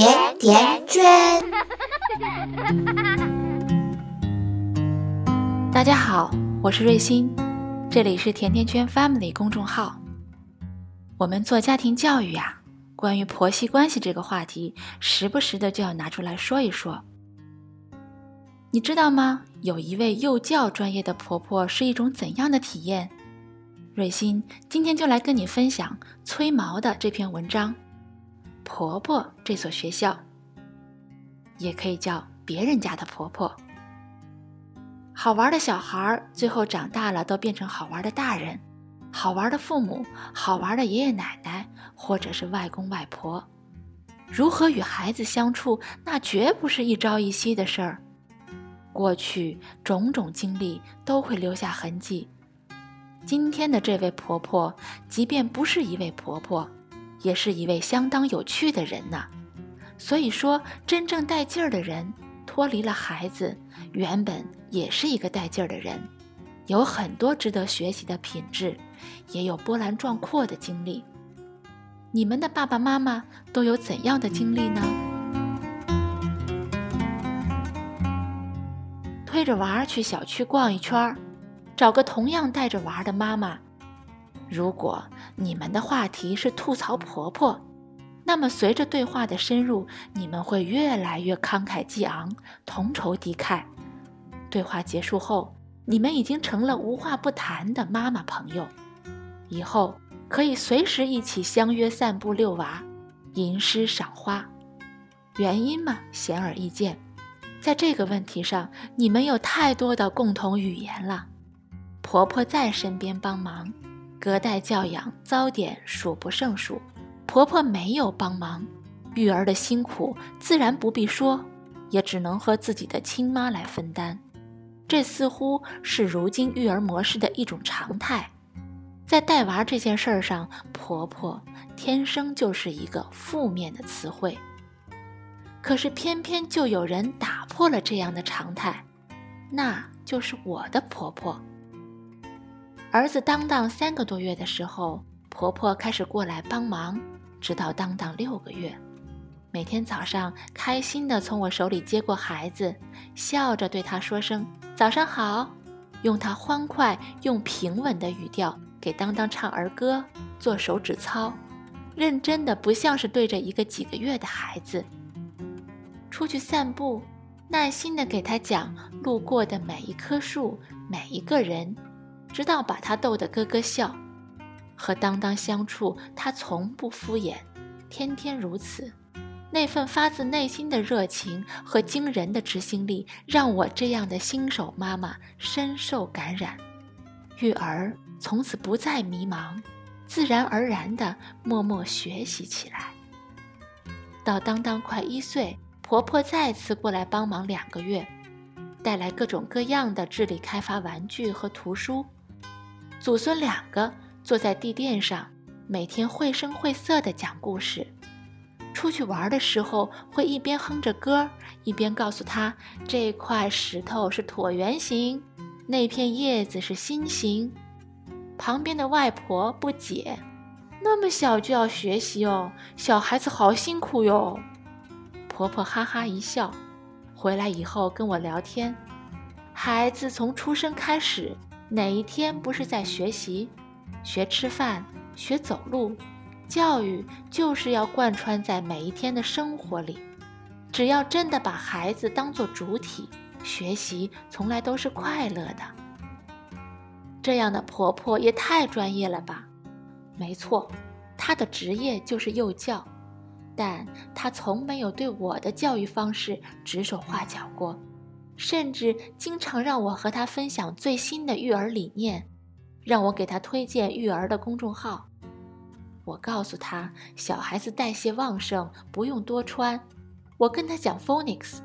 甜甜圈。大家好，我是瑞欣，这里是甜甜圈 Family 公众号。我们做家庭教育呀，关于婆媳关系这个话题，时不时的就要拿出来说一说。你知道吗？有一位幼教专业的婆婆是一种怎样的体验？瑞欣今天就来跟你分享崔毛的这篇文章。婆婆这所学校，也可以叫别人家的婆婆。好玩的小孩最后长大了，都变成好玩的大人；好玩的父母，好玩的爷爷奶奶，或者是外公外婆。如何与孩子相处，那绝不是一朝一夕的事儿。过去种种经历都会留下痕迹。今天的这位婆婆，即便不是一位婆婆，也是一位相当有趣的人呢。所以说，真正带劲儿的人，脱离了孩子，原本也是一个带劲儿的人，有很多值得学习的品质，也有波澜壮阔的经历。你们的爸爸妈妈都有怎样的经历呢？推着娃儿去小区逛一圈儿，找个同样带着娃儿的妈妈。如果你们的话题是吐槽婆婆，那么随着对话的深入，你们会越来越慷慨激昂，同仇敌忾。对话结束后，你们已经成了无话不谈的妈妈朋友，以后可以随时一起相约散步、遛娃、吟诗赏花。原因嘛，显而易见。在这个问题上，你们有太多的共同语言了。婆婆在身边帮忙，隔代教养糟点数不胜数。婆婆没有帮忙，育儿的辛苦自然不必说，也只能和自己的亲妈来分担。这似乎是如今育儿模式的一种常态。在带娃这件事儿上，婆婆天生就是一个负面的词汇。可是偏偏就有人打破了这样的常态，那就是我的婆婆。儿子当当三个多月的时候，婆婆开始过来帮忙，直到当当六个月，每天早上开心地从我手里接过孩子，笑着对他说声“早上好”，用他欢快用平稳的语调给当当唱儿歌、做手指操，认真的不像是对着一个几个月的孩子。出去散步，耐心地给他讲路过的每一棵树、每一个人，直到把他逗得咯咯笑。和当当相处，他从不敷衍，天天如此。那份发自内心的热情和惊人的执行力，让我这样的新手妈妈深受感染。育儿从此不再迷茫，自然而然地默默学习起来。到当当快一岁。婆婆再次过来帮忙两个月，带来各种各样的智力开发玩具和图书。祖孙两个坐在地垫上，每天绘声绘色地讲故事。出去玩的时候，会一边哼着歌，一边告诉他这块石头是椭圆形，那片叶子是心形。旁边的外婆不解：“那么小就要学习哦，小孩子好辛苦哟。”婆婆哈哈一笑，回来以后跟我聊天。孩子从出生开始，哪一天不是在学习、学吃饭、学走路？教育就是要贯穿在每一天的生活里。只要真的把孩子当做主体，学习从来都是快乐的。这样的婆婆也太专业了吧？没错，她的职业就是幼教。但她从没有对我的教育方式指手画脚过，甚至经常让我和他分享最新的育儿理念，让我给他推荐育儿的公众号。我告诉他，小孩子代谢旺盛，不用多穿。我跟他讲 phonics，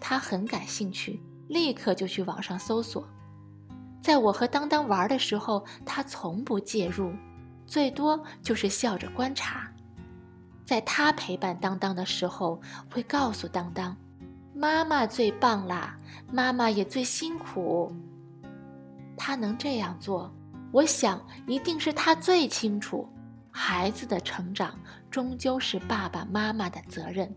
他很感兴趣，立刻就去网上搜索。在我和当当玩的时候，他从不介入，最多就是笑着观察。在他陪伴当当的时候，会告诉当当：“妈妈最棒啦，妈妈也最辛苦。”他能这样做，我想一定是他最清楚，孩子的成长终究是爸爸妈妈的责任。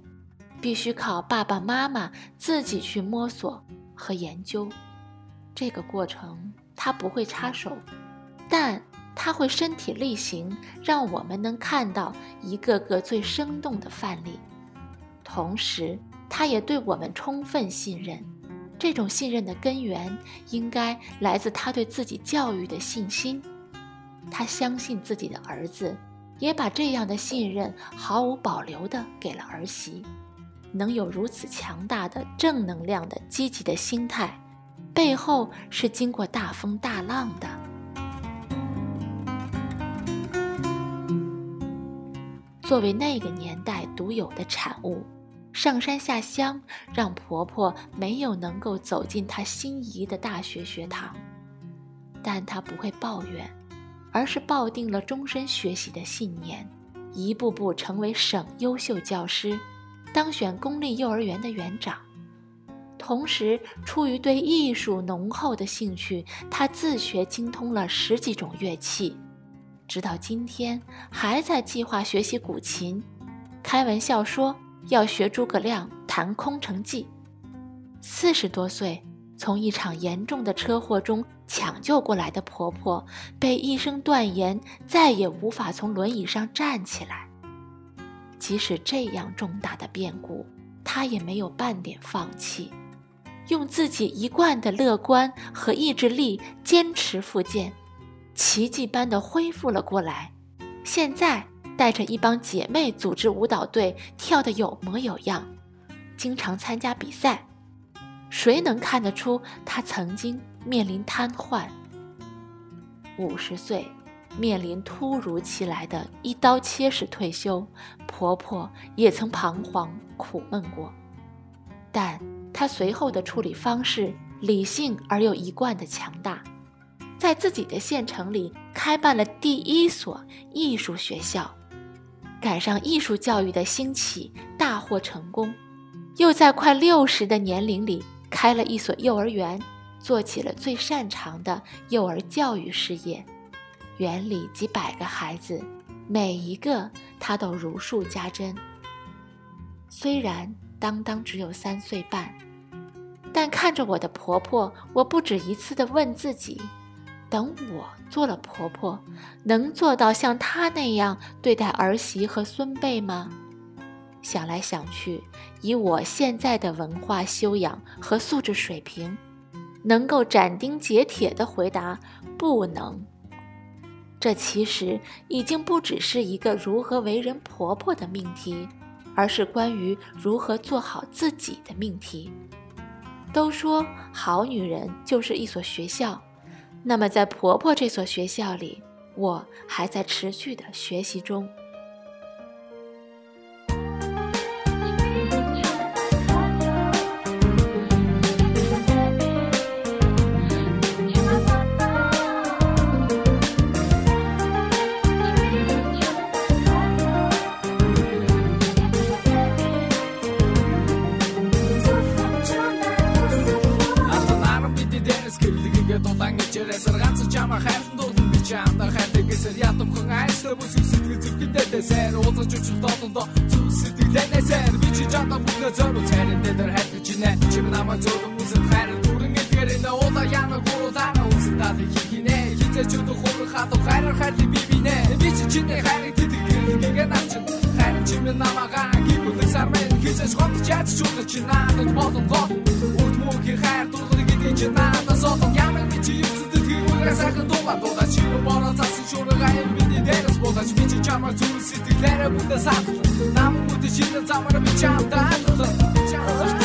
必须靠爸爸妈妈自己去摸索和研究。这个过程他不会插手，但他会身体力行，让我们能看到一个个最生动的范例。同时，他也对我们充分信任。这种信任的根源应该来自他对自己教育的信心。他相信自己的儿子，也把这样的信任毫无保留地给了儿媳。能有如此强大的正能量的积极的心态，背后是经过大风大浪的。作为那个年代独有的产物，上山下乡让婆婆没有能够走进她心仪的大学学堂，但她不会抱怨。而是抱定了终身学习的信念，一步步成为省优秀教师，当选公立幼儿园的园长。同时，出于对艺术浓厚的兴趣，他自学精通了十几种乐器，直到今天还在计划学习古琴。开玩笑说要学诸葛亮谈《空城计》。四十多岁。从一场严重的车祸中抢救过来的婆婆，被医生断言再也无法从轮椅上站起来。即使这样重大的变故，她也没有半点放弃，用自己一贯的乐观和意志力坚持复健，奇迹般的恢复了过来。现在带着一帮姐妹组织舞蹈队，跳得有模有样，经常参加比赛。谁能看得出她曾经面临瘫痪？五十岁，面临突如其来的一刀切式退休，婆婆也曾彷徨苦闷过。但她随后的处理方式理性而又一贯的强大，在自己的县城里开办了第一所艺术学校，赶上艺术教育的兴起，大获成功，又在快六十的年龄里。开了一所幼儿园，做起了最擅长的幼儿教育事业。园里几百个孩子，每一个他都如数家珍。虽然当当只有三岁半，但看着我的婆婆，我不止一次地问自己：等我做了婆婆，能做到像她那样对待儿媳和孙辈吗？想来想去，以我现在的文化修养和素质水平，能够斩钉截铁地回答不能。这其实已经不只是一个如何为人婆婆的命题，而是关于如何做好自己的命题。都说好女人就是一所学校，那么在婆婆这所学校里，我还在持续的学习中。Намаа хайрхан дурдан би чамдаа хайртай гэсэн ятам хүн айстай бүс сэтгэл зүгтээ сайн уулзаж учир доолондоо зүг сэтгэлээ сайн. Би чи чамдаа бүгдээ зориу цайрын дээр хайрч гинэ чи намаа зөвхөн үсэн хайр дүрэн эдгээр энэ уула яна гурудаа үсэн даа хийгинэ хизээч өдөх хурхан хатуу хайр хайр би бинэ би чи чиний хайр тэтгэл гинэ навчин хайр чи минь намаагаа гүйх үл сармэн хизээч хот чаач чууд чи надад болон дахин дуугар дуудаж Ширүү бороо засан шүрэг аян миний дээрээс буулаж Би чи чамаа зүрх сэтгэлээрээ бүндээ саатлан Намын бүтэ шинэ замаар би чамтай хандлаглан